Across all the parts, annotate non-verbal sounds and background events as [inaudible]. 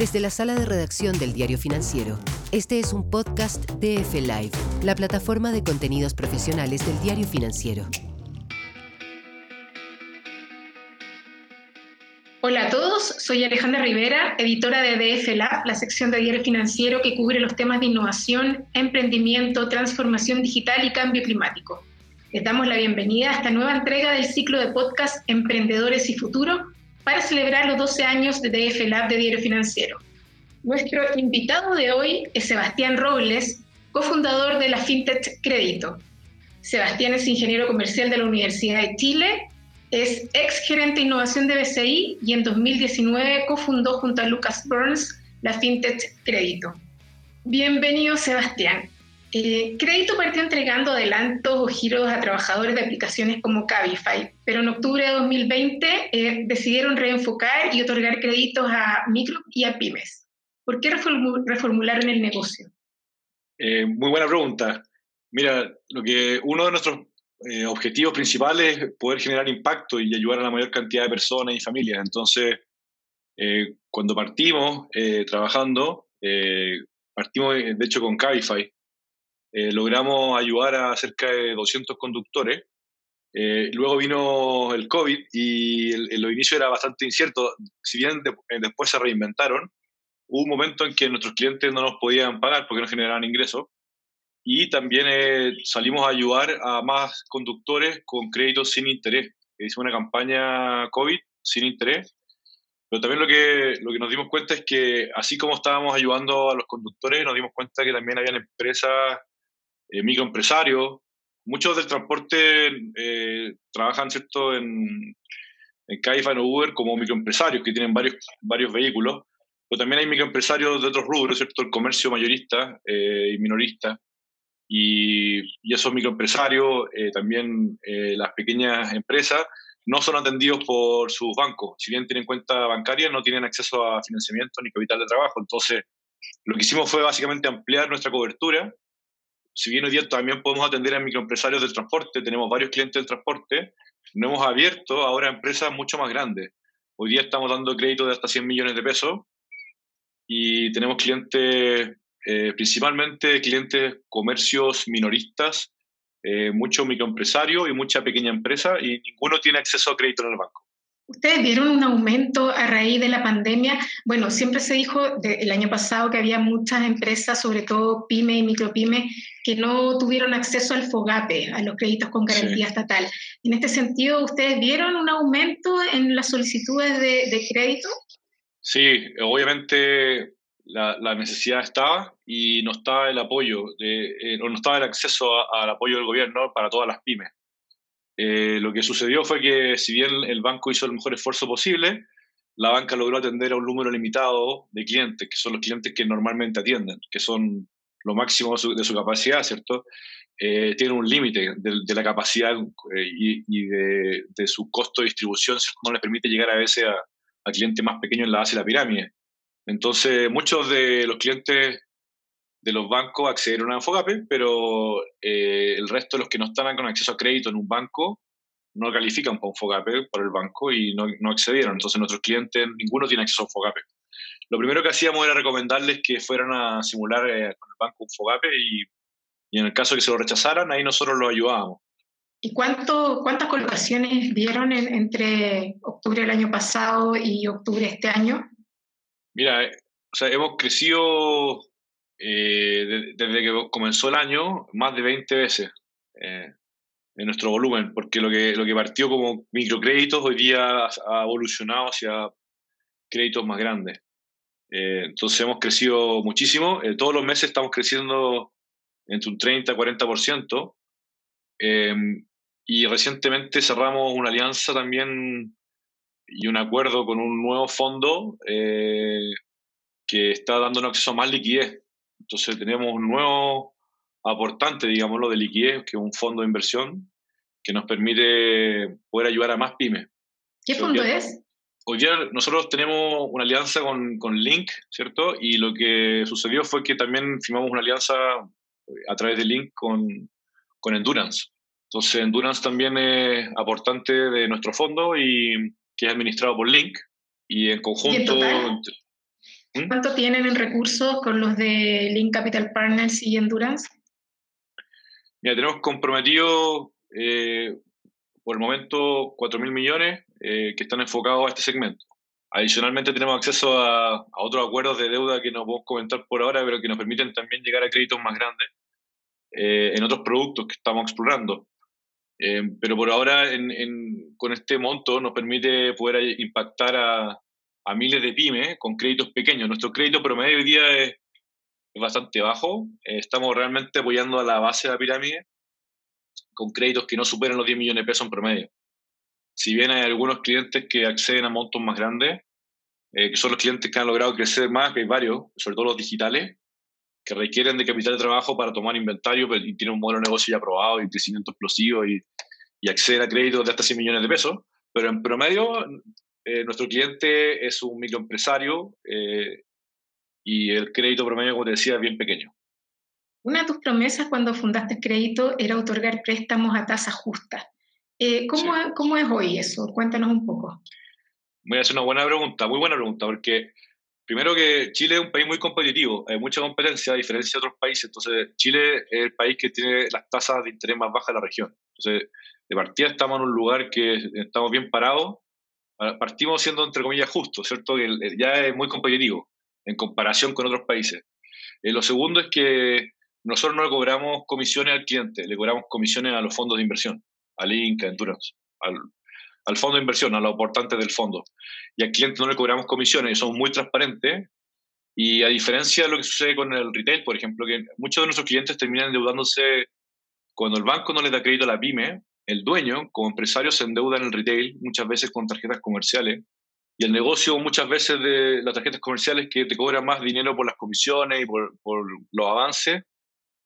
Desde la sala de redacción del Diario Financiero, este es un podcast de F Live, la plataforma de contenidos profesionales del Diario Financiero. Hola a todos, soy Alejandra Rivera, editora de DF Lab, la sección de Diario Financiero que cubre los temas de innovación, emprendimiento, transformación digital y cambio climático. Les damos la bienvenida a esta nueva entrega del ciclo de podcast Emprendedores y Futuro, para celebrar los 12 años de DF Lab de Diario Financiero. Nuestro invitado de hoy es Sebastián Robles, cofundador de la FinTech Crédito. Sebastián es ingeniero comercial de la Universidad de Chile, es ex gerente de innovación de BCI y en 2019 cofundó junto a Lucas Burns la FinTech Crédito. Bienvenido, Sebastián. Eh, Crédito partió entregando adelantos o giros a trabajadores de aplicaciones como Cabify, pero en octubre de 2020 eh, decidieron reenfocar y otorgar créditos a micro y a pymes. ¿Por qué reformularon el negocio? Eh, muy buena pregunta. Mira, lo que uno de nuestros objetivos principales es poder generar impacto y ayudar a la mayor cantidad de personas y familias. Entonces, cuando partimos trabajando, partimos de hecho con Cabify, eh, logramos ayudar a cerca de 200 conductores. Eh, luego vino el COVID y el, el, inicio era bastante incierto. Si bien eh, después se reinventaron, hubo un momento en que nuestros clientes no nos podían pagar porque no generaban ingresos. Y también salimos a ayudar a más conductores con créditos sin interés. Hicimos una campaña COVID sin interés. Pero también lo que, lo que nos dimos cuenta es que así como estábamos ayudando a los conductores, nos dimos cuenta que también habían empresas eh, microempresarios. Muchos del transporte eh, trabajan ¿cierto? en, en Cabify o Uber como microempresarios que tienen varios, varios vehículos, pero también hay microempresarios de otros rubros, ¿cierto? el comercio mayorista eh, y minorista. Y, y esos microempresarios, también las pequeñas empresas, no son atendidos por sus bancos. Si bien tienen cuenta bancaria, no tienen acceso a financiamiento ni capital de trabajo. Entonces, lo que hicimos fue básicamente ampliar nuestra cobertura si bien hoy día también podemos atender a microempresarios del transporte, tenemos varios clientes del transporte, no hemos abierto ahora empresas mucho más grandes. Hoy día estamos dando créditos de hasta 100 millones de pesos y tenemos clientes, eh, principalmente clientes comercios minoristas, eh, muchos microempresarios y mucha pequeña empresa y ninguno tiene acceso a crédito en el banco. ¿Ustedes vieron un aumento a raíz de la pandemia? Bueno, siempre se dijo el año pasado que había muchas empresas, sobre todo pyme y micropyme, que no tuvieron acceso al FOGAPE, a los créditos con garantía estatal. En este sentido, ¿ustedes vieron un aumento en las solicitudes de, crédito? Sí, obviamente la, necesidad estaba y no estaba el apoyo, de, eh, no estaba el acceso al apoyo del gobierno para todas las pymes. Eh, lo que sucedió fue que si bien el banco hizo el mejor esfuerzo posible, la banca logró atender a un número limitado de clientes, que son los clientes que normalmente atienden, que son lo máximo de su, capacidad, ¿cierto? Eh, tienen un límite de, la capacidad eh, y, de, su costo de distribución, no les permite llegar a veces a, a clientes más pequeños en la base de la pirámide. Entonces, muchos de los clientes de los bancos accedieron a Fogape, pero eh, el resto de los que no estaban con acceso a crédito en un banco no califican para un Fogape por el banco y no, no, accedieron. Entonces nuestros clientes, ninguno tiene acceso a Fogape. Lo primero que hacíamos era recomendarles que fueran a simular eh, con el banco un Fogape y, y, en el caso de que se lo rechazaran, ahí nosotros lo ayudábamos. ¿Y cuánto, cuántas colocaciones dieron entre octubre del año pasado y octubre de este año? Mira, eh, o sea, hemos crecido eh, desde que comenzó el año más de 20 veces eh, en nuestro volumen, porque lo que, lo que partió como microcréditos hoy día ha evolucionado hacia créditos más grandes. Eh, entonces hemos crecido muchísimo, todos los meses estamos creciendo entre un 30 y 40%, y recientemente cerramos una alianza también y un acuerdo con un nuevo fondo que está dándonos acceso a más liquidez entonces tenemos un nuevo aportante, digámoslo, de liquidez, que es un fondo de inversión que nos permite poder ayudar a más pymes. ¿Qué fondo es? Hoy día nosotros tenemos una alianza con, con, Link, ¿cierto? Y lo que sucedió fue que también firmamos una alianza a través de Link con, con Endurance. Entonces Endurance también es aportante de nuestro fondo y que es administrado por Link. Y en conjunto... ¿Mm? ¿Cuánto tienen en recursos con los de Link Capital Partners y Endurance? Mira, tenemos comprometido eh, por el momento 4.000 millones eh, que están enfocados a este segmento. Adicionalmente tenemos acceso a, a, otros acuerdos de deuda que no podemos comentar por ahora, pero que nos permiten también llegar a créditos más grandes eh, en otros productos que estamos explorando. Eh, pero por ahora, en, en, con este monto, nos permite poder impactar a, a, miles de pymes con créditos pequeños. Nuestro crédito promedio hoy día es, bastante bajo. Eh, estamos realmente apoyando a la base de la pirámide con créditos que no superan los 10 millones de pesos en promedio. Si bien hay algunos clientes que acceden a montos más grandes, que son los clientes que han logrado crecer más, que hay varios, sobre todo los digitales, que requieren de capital de trabajo para tomar inventario pero, y tienen un modelo de negocio ya aprobado y crecimiento explosivo y, y acceder a créditos de hasta 100 millones de pesos. Pero en promedio, eh, nuestro cliente es un microempresario eh, y el crédito promedio, como te decía, es bien pequeño. Una de tus promesas cuando fundaste crédito era otorgar préstamos a tasa justa. Eh, ¿cómo, sí. ¿Cómo es hoy eso? Cuéntanos un poco. Voy a hacer una buena pregunta, muy buena pregunta, porque Primero que Chile es un país muy competitivo, hay mucha competencia a diferencia de otros países. Entonces, Chile es el país que tiene las tasas de interés más bajas de la región. Entonces, de partida estamos en un lugar que estamos bien parados. Partimos siendo, entre comillas, justos, ¿cierto? Que ya es muy competitivo en comparación con otros países. Eh, lo segundo es que nosotros no le cobramos comisiones al cliente, le cobramos comisiones a los fondos de inversión, al Inca, Endurance, al, al fondo de inversión, a los aportantes del fondo. Y al cliente no le cobramos comisiones, somos muy transparentes. Y a diferencia de lo que sucede con el retail, por ejemplo, que muchos de nuestros clientes terminan endeudándose cuando el banco no les da crédito a la pyme, el dueño, como empresario, se endeuda en el retail, muchas veces con tarjetas comerciales. Y el negocio, muchas veces, de las tarjetas comerciales que te cobran más dinero por las comisiones y por, por los avances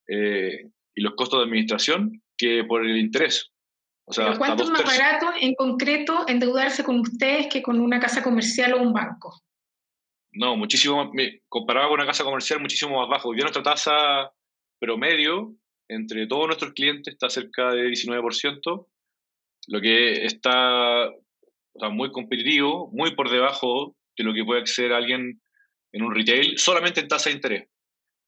eh, y los costos de administración que por el interés. O sea, ¿Pero cuánto es más barato en concreto endeudarse con ustedes que con una casa comercial o un banco? No, muchísimo, comparado con una casa comercial, muchísimo más bajo. Hoy día nuestra tasa promedio entre todos nuestros clientes está cerca de 19%, lo que está o sea, muy competitivo, muy por debajo de lo que puede acceder alguien en un retail, solamente en tasa de interés.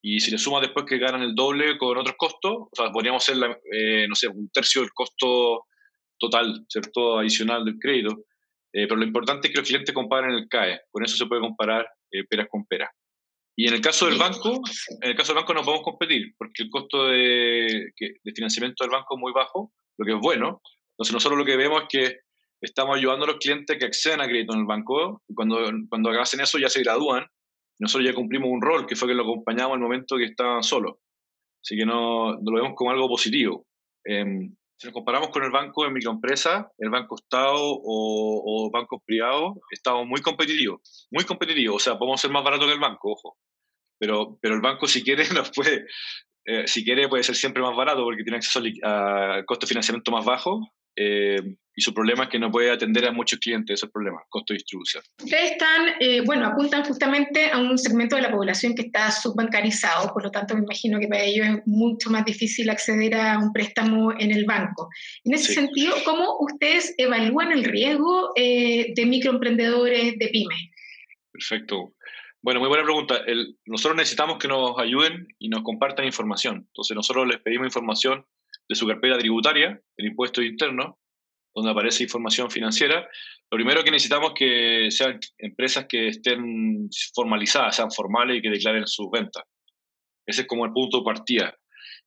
Y si le sumas después que ganan el doble con otros costos, o sea, podríamos ser, la, eh, no sé, un tercio del costo total, ¿cierto? Adicional del crédito. Eh, pero lo importante es que los clientes comparen el CAE. Con eso se puede comparar eh, peras con peras. Y en el caso del banco, en el caso del banco no podemos competir, porque el costo de, de financiamiento del banco es muy bajo, lo que es bueno. Entonces nosotros lo que vemos es que estamos ayudando a los clientes que acceden a crédito en el banco, y cuando, cuando hacen eso ya se gradúan nosotros ya cumplimos un rol, que fue que lo acompañamos en el momento que estaban solos. Así que no, no lo vemos como algo positivo. Eh, si nos comparamos con el banco de microempresa, el banco Estado o, o bancos privados, estamos muy competitivos, muy competitivos. O sea, podemos ser más baratos que el banco, ojo. Pero, pero el banco, si quiere, [laughs] nos puede, eh, si quiere, puede ser siempre más barato porque tiene acceso a, a costo de financiamiento más bajo eh, y su problema es que no puede atender a muchos clientes, ese es el problema, costo de distribución. Ustedes están, eh, bueno, apuntan justamente a un segmento de la población que está subbancarizado, por lo tanto me imagino que para ellos es mucho más difícil acceder a un préstamo en el banco. En ese sí. sentido, ¿cómo ustedes evalúan el riesgo eh, de microemprendedores de pymes? Perfecto. Bueno, muy buena pregunta. El, nosotros necesitamos que nos ayuden y nos compartan información. Entonces nosotros les pedimos información de su carpeta tributaria, el impuesto interno, donde aparece información financiera. Lo primero que necesitamos es que sean empresas que estén formalizadas, sean formales y que declaren sus ventas. Ese es como el punto de partida.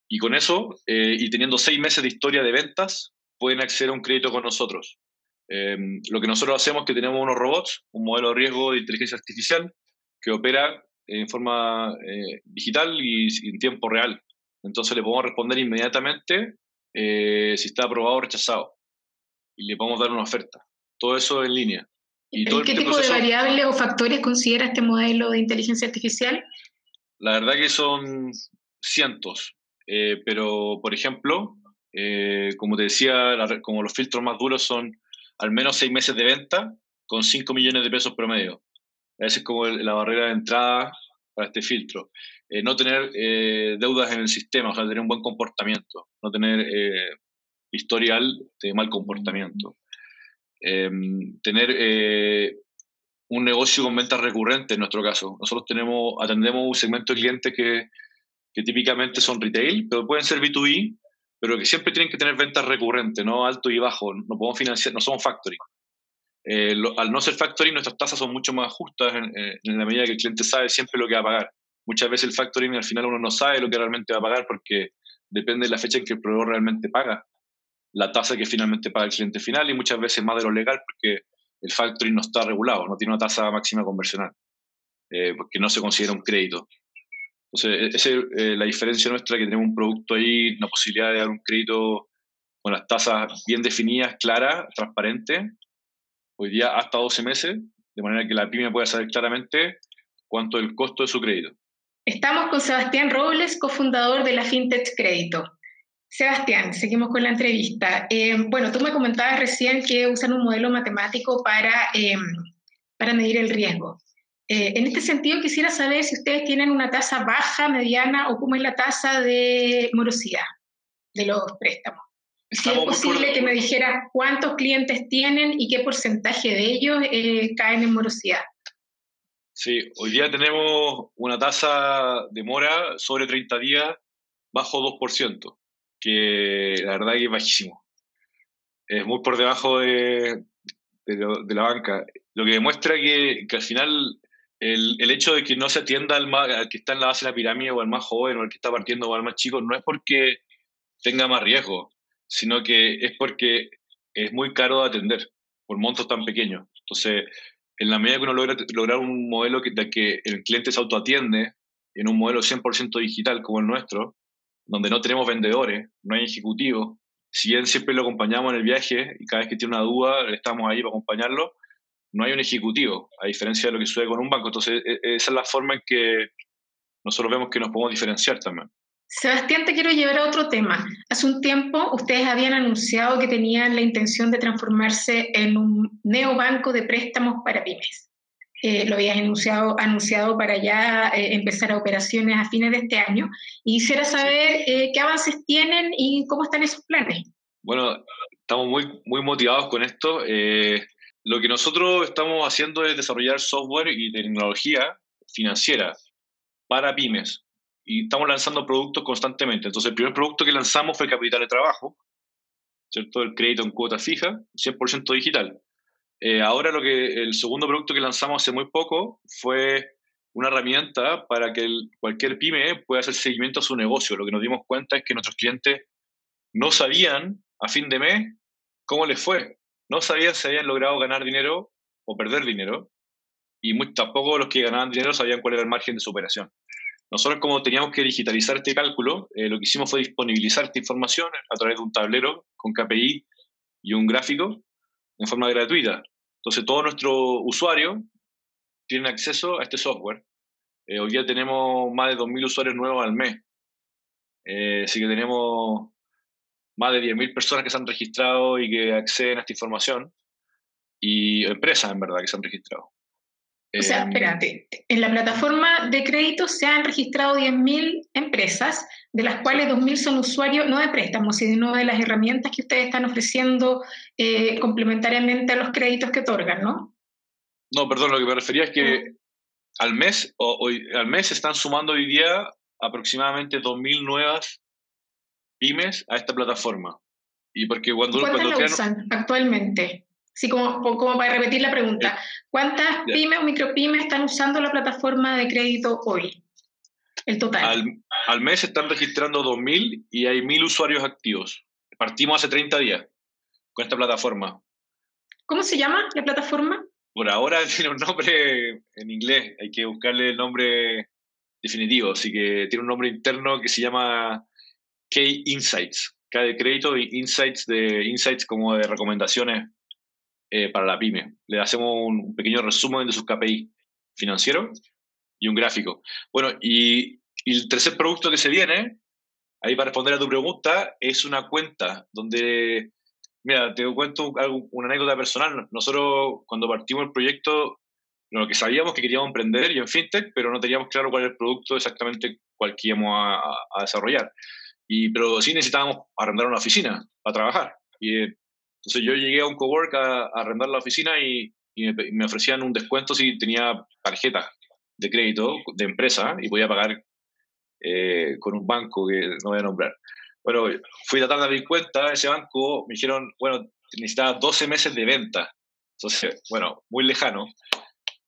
Y con eso, eh, y teniendo seis meses de historia de ventas, pueden acceder a un crédito con nosotros. Eh, lo que nosotros hacemos es que tenemos unos robots, un modelo de riesgo de inteligencia artificial que opera en forma eh, digital y en tiempo real. Entonces le podemos responder inmediatamente eh, si está aprobado o rechazado. Y le podemos dar una oferta. Todo eso en línea. ¿Y, todo qué tipo proceso, de variables o factores considera este modelo de inteligencia artificial? La verdad que son cientos. Eh, pero, por ejemplo, como te decía, la, como los filtros más duros son al menos seis meses de venta con 5 millones de pesos promedio. Esa es como la barrera de entrada para este filtro. Eh, no tener eh, deudas en el sistema, o sea, tener un buen comportamiento, no tener eh, historial de mal comportamiento. Em, tener un negocio con ventas recurrentes en nuestro caso. Nosotros tenemos, atendemos un segmento de clientes que, que típicamente son retail, pero pueden ser B2B, pero que siempre tienen que tener ventas recurrentes, no alto y bajo. No podemos financiar, no somos factoring. Eh, al no ser factoring, nuestras tasas son mucho más justas en, en, la medida que el cliente sabe siempre lo que va a pagar. Muchas veces el factoring al final uno no sabe lo que realmente va a pagar porque depende de la fecha en que el proveedor realmente paga la tasa que finalmente paga el cliente final y muchas veces más de lo legal porque el factoring no está regulado, no tiene una tasa máxima conversional, eh, porque no se considera un crédito. Entonces, esa es eh, la diferencia nuestra, que tenemos un producto ahí, una posibilidad de dar un crédito con las tasas bien definidas, claras, transparentes, hoy día hasta 12 meses, de manera que la pyme pueda saber claramente cuánto es el costo de su crédito. Estamos con Sebastián Robles, cofundador de la FinTech Crédito. Sebastián, seguimos con la entrevista. Eh, bueno, tú me comentabas recién que usan un modelo matemático para, eh, para medir el riesgo. Eh, en este sentido, quisiera saber si ustedes tienen una tasa baja, mediana o cómo es la tasa de morosidad de los préstamos. Si es posible que me dijera cuántos clientes tienen y qué porcentaje de ellos caen en morosidad. Sí, hoy día tenemos una tasa de mora sobre 30 días bajo 2% que la verdad que es bajísimo. Es muy por debajo de, de, la banca. Lo que demuestra que, que al final el, el, hecho de que no se atienda al, más, al que está en la base de la pirámide o al más joven o al que está partiendo o al más chico no es porque tenga más riesgo, sino que es porque es muy caro de atender por montos tan pequeños. Entonces, en la medida que uno logra lograr un modelo que, de que el cliente se autoatiende en un modelo 100% digital como el nuestro, donde no tenemos vendedores, no hay ejecutivos. Si bien siempre lo acompañamos en el viaje y cada vez que tiene una duda estamos ahí para acompañarlo, no hay un ejecutivo, a diferencia de lo que sucede con un banco. Entonces, e, e, esa es la forma en que nosotros vemos que nos podemos diferenciar también. Sebastián, te quiero llevar a otro tema. Hace un tiempo ustedes habían anunciado que tenían la intención de transformarse en un neobanco de préstamos para pymes. Eh, lo habías anunciado, anunciado para ya eh, empezar a operaciones a fines de este año. Y quisiera saber eh, qué avances tienen y cómo están esos planes. Bueno, estamos muy, muy motivados con esto. lo que nosotros estamos haciendo es desarrollar software y tecnología financiera para pymes. Y estamos lanzando productos constantemente. Entonces, el primer producto que lanzamos fue Capital de Trabajo, ¿cierto? El crédito en cuota fija, 100% digital. Eh, ahora lo que el segundo producto que lanzamos hace muy poco fue una herramienta para que cualquier pyme pueda hacer seguimiento a su negocio. Lo que nos dimos cuenta es que nuestros clientes no sabían a fin de mes cómo les fue. No sabían si habían logrado ganar dinero o perder dinero. Y muy, tampoco los que ganaban dinero sabían cuál era el margen de su operación. Nosotros como teníamos que digitalizar este cálculo, eh, lo que hicimos fue disponibilizar esta información a través de un tablero con KPI y un gráfico en forma gratuita. Entonces, todos nuestros usuarios tienen acceso a este software. Eh, hoy día tenemos más de 2.000 usuarios nuevos al mes. Eh, así que tenemos más de 10.000 personas que se han registrado y que acceden a esta información. Y empresas, en verdad, que se han registrado. O sea, em, espérate, en la plataforma de crédito se han registrado 10.000 empresas, de las cuales 2.000 son usuarios no de préstamos, sino de las herramientas que ustedes están ofreciendo eh, complementariamente a los créditos que otorgan, ¿no? No, perdón, lo que me refería es que al mes, hoy, al mes están sumando hoy día aproximadamente 2.000 nuevas pymes a esta plataforma. Y porque cuando, ¿Cuántas cuando la usan actualmente? Sí, como, como para repetir la pregunta, ¿cuántas pymes o micropymes están usando la plataforma de crédito hoy? El total. Al, mes están registrando 2.000 y hay 1.000 usuarios activos. Partimos hace 30 días con esta plataforma. ¿Cómo se llama la plataforma? Por ahora [laughs] tiene un nombre en inglés, hay que buscarle el nombre definitivo, así que tiene un nombre interno que se llama K Insights, K de crédito y Insights de Insights como de recomendaciones eh, para la pyme. Le hacemos un pequeño resumen de sus KPI financieros y un gráfico. Bueno, y, el tercer producto que se viene, ahí para responder a tu pregunta, es una cuenta donde, mira, te cuento una anécdota personal. Nosotros cuando partimos el proyecto, lo que sabíamos que queríamos emprender y en fintech, pero no teníamos claro cuál era el producto exactamente cual que íbamos a, desarrollar. Y, pero sí necesitábamos arrendar una oficina para trabajar. Y eh, entonces yo llegué a un cowork a, arrendar la oficina y, y me, ofrecían un descuento si tenía tarjeta de crédito de empresa y podía pagar eh, con un banco que no voy a nombrar. Bueno, fui tratando de abrir cuenta, ese banco me dijeron, bueno, necesitaba 12 meses de venta. Entonces, bueno, muy lejano.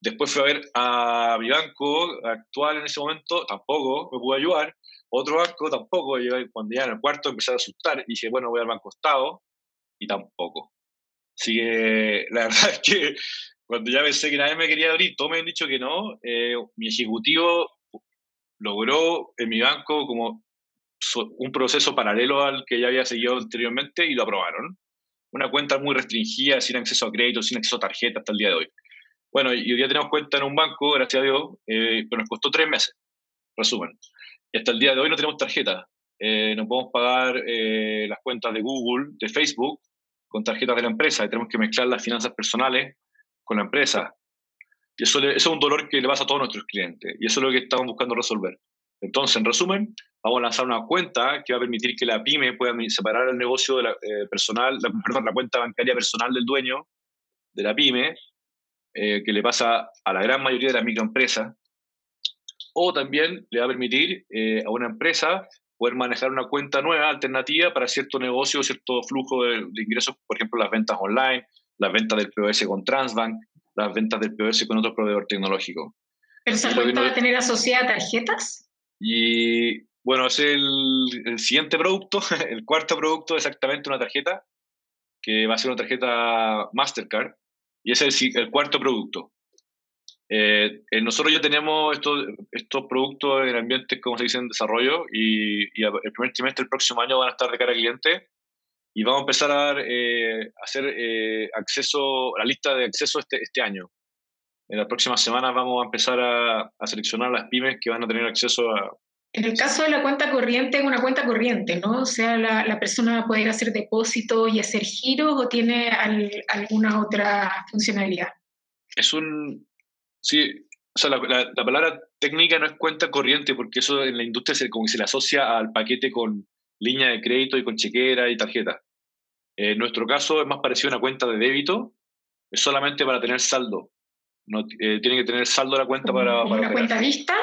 Después fui a ver a mi banco actual en ese momento, tampoco me pudo ayudar. Otro banco tampoco. cuando ya en el cuarto empecé a asustar y dije, bueno, voy al Banco Estado y tampoco. Así que [laughs] la verdad es que cuando ya pensé que nadie me quería abrir, todos me han dicho que no, eh, mi ejecutivo logró en mi banco como un proceso paralelo al que ya había seguido anteriormente y lo aprobaron. Una cuenta muy restringida, sin acceso a crédito, sin acceso a tarjeta hasta el día de hoy. Bueno, y hoy día tenemos cuenta en un banco, gracias a Dios, eh, pero nos costó tres meses, resumen. Y hasta el día de hoy no tenemos tarjeta. Eh, no podemos pagar las cuentas de Google, de Facebook, con tarjetas de la empresa. Y tenemos que mezclar las finanzas personales con la empresa. Y eso, eso es un dolor que le pasa a todos nuestros clientes. Y eso es lo que estamos buscando resolver. Entonces, en resumen, vamos a lanzar una cuenta que va a permitir que la pyme pueda separar el negocio de la, personal, la, [laughs] perdón, la cuenta bancaria personal del dueño de la pyme eh, que le pasa a la gran mayoría de las microempresas, o también le va a permitir eh, a una empresa poder manejar una cuenta nueva, alternativa para cierto negocio, cierto flujo de, ingresos, por ejemplo, las ventas online, las ventas del POS con Transbank, las ventas del POS con otro proveedor tecnológico. ¿Pero esa cuenta va a tener asociada tarjetas? Y bueno, es el, el, siguiente producto, [laughs] el cuarto producto, exactamente una tarjeta, que va a ser una tarjeta Mastercard, y es el, cuarto producto. Eh, eh, nosotros ya tenemos estos, estos productos en ambientes, como se dice, en desarrollo y, el primer trimestre del próximo año van a estar de cara al cliente y vamos a empezar a, dar, eh, hacer acceso, la lista de acceso este, este año. En las próximas semanas vamos a empezar a, a, seleccionar las pymes que van a tener acceso a... En el caso de la cuenta corriente, es una cuenta corriente, ¿no? O sea, la, la persona va a poder hacer depósitos y hacer giros o tiene alguna otra funcionalidad. Es un... Sí, o sea, la, la, palabra técnica no es cuenta corriente porque eso en la industria se, como que se le asocia al paquete con línea de crédito y con chequera y tarjeta. En nuestro caso es más parecido a una cuenta de débito, es solamente para tener saldo. No, eh, tiene que tener saldo la cuenta para, para... ¿Una cuenta vista?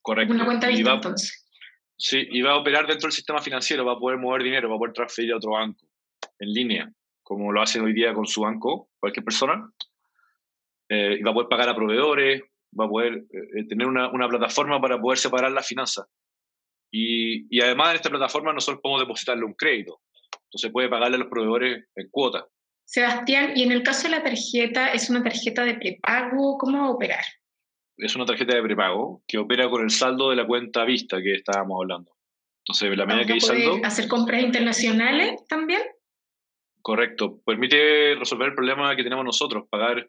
Correcto. Una cuenta vista, entonces. Sí, y va a operar dentro del sistema financiero, va a poder mover dinero, va a poder transferir a otro banco en línea, como lo hacen hoy día con su banco, cualquier persona. Eh, y va a poder pagar a proveedores, va a poder eh, eh, tener una, una, plataforma para poder separar las finanzas. Y, y, además en esta plataforma nosotros podemos depositarle un crédito. Entonces puede pagarle a los proveedores en cuota. Sebastián, y en el caso de la tarjeta, ¿es una tarjeta de prepago? ¿Cómo va a operar? Es una tarjeta de prepago que opera con el saldo de la cuenta vista que estábamos hablando. Entonces, la medida que hay saldo. ¿Hacer compras internacionales también? Correcto. Permite resolver el problema que tenemos nosotros, pagar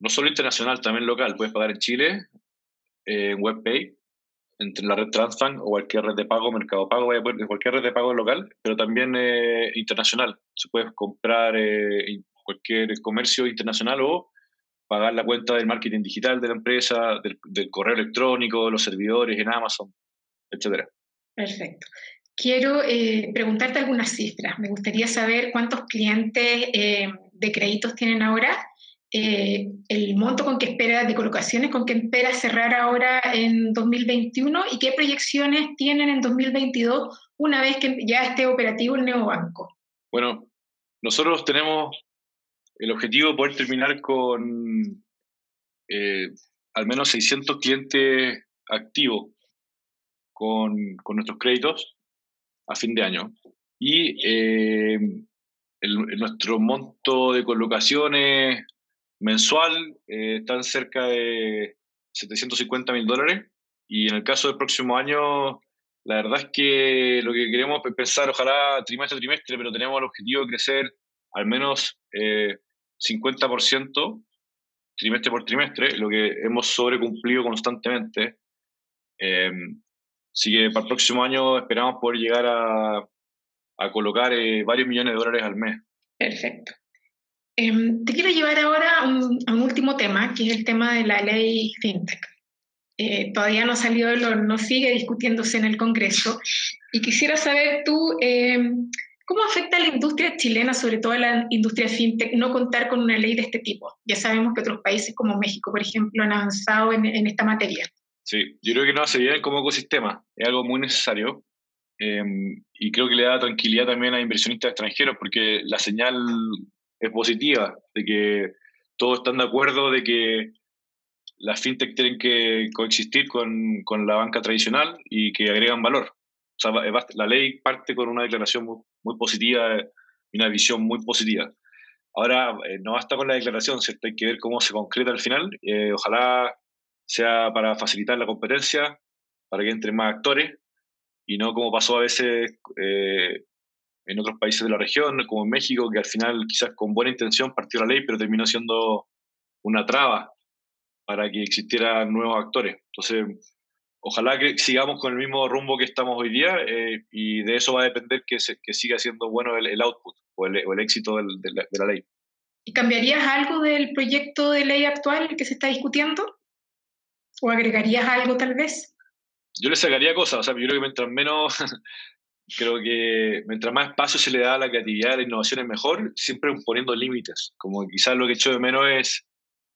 no solo internacional, también local. Puedes pagar en Chile, eh, en WebPay, entre la red Transbank o cualquier red de pago, Mercado Pago, cualquier red de pago local, pero también eh, internacional. Se puede comprar eh, cualquier comercio internacional o pagar la cuenta del marketing digital de la empresa, del, correo electrónico, los servidores en Amazon, etc. Perfecto. Quiero eh, preguntarte algunas cifras. Me gustaría saber cuántos clientes de créditos tienen ahora eh, el monto con que espera de colocaciones, con que espera cerrar ahora en 2021 y qué proyecciones tienen en 2022 una vez que ya esté operativo el neobanco. Bueno, nosotros tenemos el objetivo de poder terminar con eh, al menos 600 clientes activos con, con, nuestros créditos a fin de año. Y eh, nuestro monto de colocaciones mensual eh, están cerca de 750 mil dólares y en el caso del próximo año, la verdad es que lo que queremos pensar, ojalá trimestre a trimestre, pero tenemos el objetivo de crecer al menos eh, 50% trimestre por trimestre, lo que hemos sobrecumplido constantemente. Eh, así que para el próximo año esperamos poder llegar a, a colocar eh, varios millones de dólares al mes. Perfecto. Em, te quiero llevar ahora a un, último tema, que es el tema de la ley FinTech. Eh, todavía no ha salido, no sigue discutiéndose en el Congreso. Y quisiera saber tú, em, ¿Cómo afecta a la industria chilena, sobre todo a la industria fintech, no contar con una ley de este tipo? Ya sabemos que otros países como México, por ejemplo, han avanzado en, esta materia. Sí, yo creo que no hace bien como ecosistema, es algo muy necesario em, y creo que le da tranquilidad también a inversionistas extranjeros porque la señal es positiva de que todos están de acuerdo de que las fintech tienen que coexistir con, con la banca tradicional y que agregan valor. O sea, la ley parte con una declaración muy, muy positiva y una visión muy positiva. Ahora, eh, no basta con la declaración, ¿cierto? hay que ver cómo se concreta al final. Eh, ojalá sea para facilitar la competencia, para que entren más actores, y no como pasó a veces eh, en otros países de la región, como en México, que al final quizás con buena intención partió la ley, pero terminó siendo una traba para que existieran nuevos actores. Entonces, ojalá que sigamos con el mismo rumbo que estamos hoy día eh, y de eso va a depender que, que siga siendo bueno el, output o el, o el éxito del, de, la, ley. ¿Y cambiarías algo del proyecto de ley actual que se está discutiendo? ¿O agregarías algo tal vez? Yo le sacaría cosas, o sea, yo creo que mientras menos, [laughs] creo que mientras más espacio se le da a la creatividad, a la innovación es mejor, siempre poniendo límites. Como quizás lo que echo de menos es,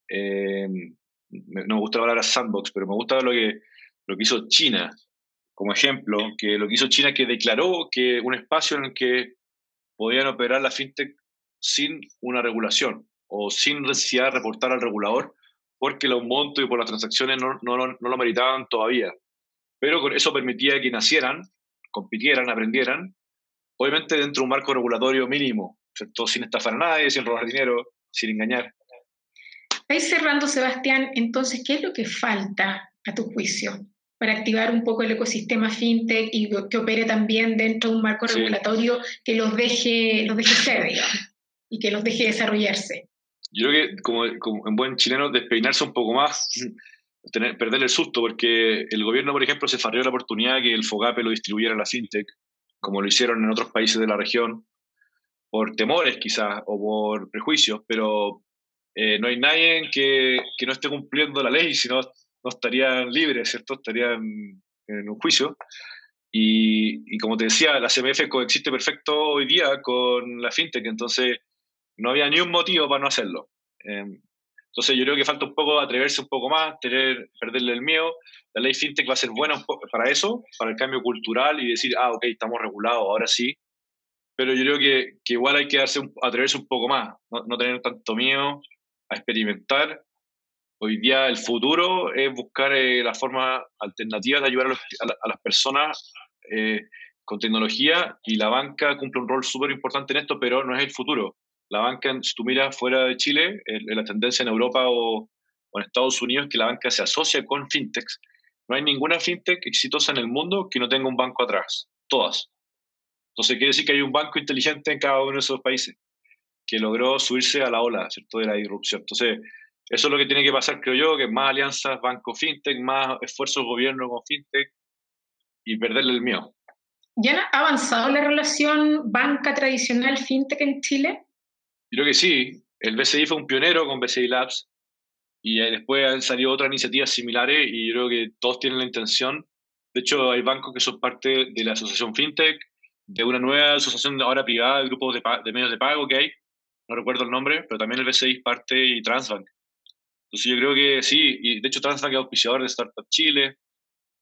eh, no me gusta hablar a sandbox, pero me gusta lo que lo que hizo China, como ejemplo, que lo que hizo China que declaró que un espacio en el que podían operar la fintech sin una regulación o sin necesidad de reportar al regulador, porque los montos y por las transacciones no, no, no lo meritaban todavía. Pero eso permitía que nacieran, compitieran, aprendieran, obviamente dentro de un marco regulatorio mínimo, ¿cierto? sin estafar a nadie, sin robar dinero, sin engañar. Ahí cerrando, Sebastián, entonces, ¿qué es lo que falta a tu juicio para activar un poco el ecosistema fintech y que opere también dentro de un marco regulatorio que los deje, los deje ser, [laughs] y que los deje desarrollarse. Yo creo que como, en buen chileno, despeinarse un poco más, tener, perder el susto, porque el gobierno, por ejemplo, se farrió la oportunidad que el FOGAPE lo distribuyera a la fintech, como lo hicieron en otros países de la región, por temores quizás o por prejuicios, pero eh, no hay nadie que, que, no esté cumpliendo la ley, sino no estarían libres, ¿cierto? Estarían en un juicio. Y, como te decía, la CMF coexiste perfecto hoy día con la fintech, entonces no había ni un motivo para no hacerlo. Em, entonces yo creo que falta un poco atreverse un poco más, tener, perderle el miedo. La ley fintech va a ser buena para eso, para el cambio cultural y decir, ah, ok, estamos regulados, ahora sí. Pero yo creo que, que igual hay que darse atreverse un poco más, no, no tener tanto miedo a experimentar Hoy día el futuro es buscar eh, la forma alternativa de ayudar a, las personas eh, con tecnología y la banca cumple un rol súper importante en esto, pero no es el futuro. La banca, si tú miras fuera de Chile, la tendencia en Europa o, en Estados Unidos, que la banca se asocia con fintechs. No hay ninguna fintech exitosa en el mundo que no tenga un banco atrás. Todas. Entonces quiere decir que hay un banco inteligente en cada uno de esos países que logró subirse a la ola ¿cierto? de la disrupción. Entonces, eso es lo que tiene que pasar, creo yo, que más alianzas banco-fintech, más esfuerzos gobierno con fintech y perderle el miedo. ¿Ya ha avanzado la relación banca tradicional-fintech en Chile? Creo que sí. El BCI fue un pionero con BCI Labs y después han salido otras iniciativas similares y yo creo que todos tienen la intención. De hecho, hay bancos que son parte de la asociación FinTech, de una nueva asociación ahora privada de grupos de, de medios de pago que hay, no recuerdo el nombre, pero también el BCI es parte y Transbank. Entonces yo creo que sí, y de hecho Transbank es auspiciador de Startup Chile.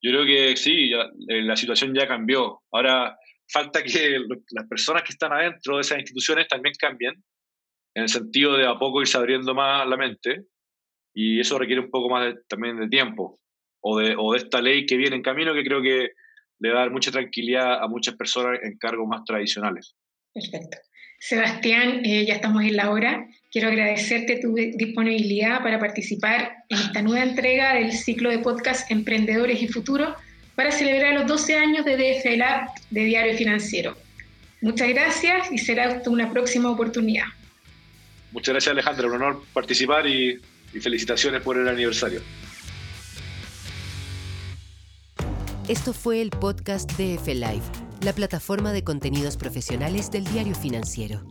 Yo creo que sí, eh, la situación ya cambió. Ahora falta que las personas que están adentro de esas instituciones también cambien, en el sentido de a poco irse abriendo más la mente, y eso requiere un poco más también de tiempo, o de, o de esta ley que viene en camino, que creo que le va a dar mucha tranquilidad a muchas personas en cargos más tradicionales. Perfecto. Sebastián, eh, ya estamos en la hora. Quiero agradecerte tu disponibilidad para participar en esta nueva entrega del ciclo de podcast Emprendedores y Futuro para celebrar los 12 años de DFLA de Diario Financiero. Muchas gracias y será hasta una próxima oportunidad. Muchas gracias Alejandra, un honor participar y, felicitaciones por el aniversario. Esto fue el podcast DF Live la plataforma de contenidos profesionales del diario financiero.